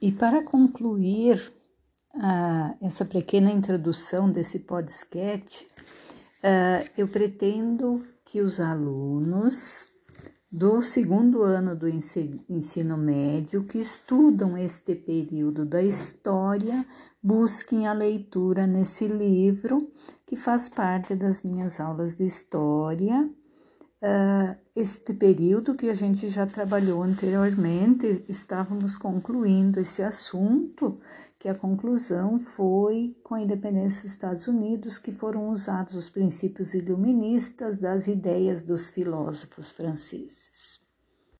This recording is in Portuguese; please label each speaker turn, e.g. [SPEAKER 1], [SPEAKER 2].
[SPEAKER 1] E para concluir uh, essa pequena introdução desse podcast, uh, eu pretendo que os alunos do segundo ano do ensino médio que estudam este período da história busquem a leitura nesse livro que faz parte das minhas aulas de história. Uh, este período que a gente já trabalhou anteriormente, estávamos concluindo esse assunto, que a conclusão foi com a independência dos Estados Unidos que foram usados os princípios iluministas das ideias dos filósofos franceses.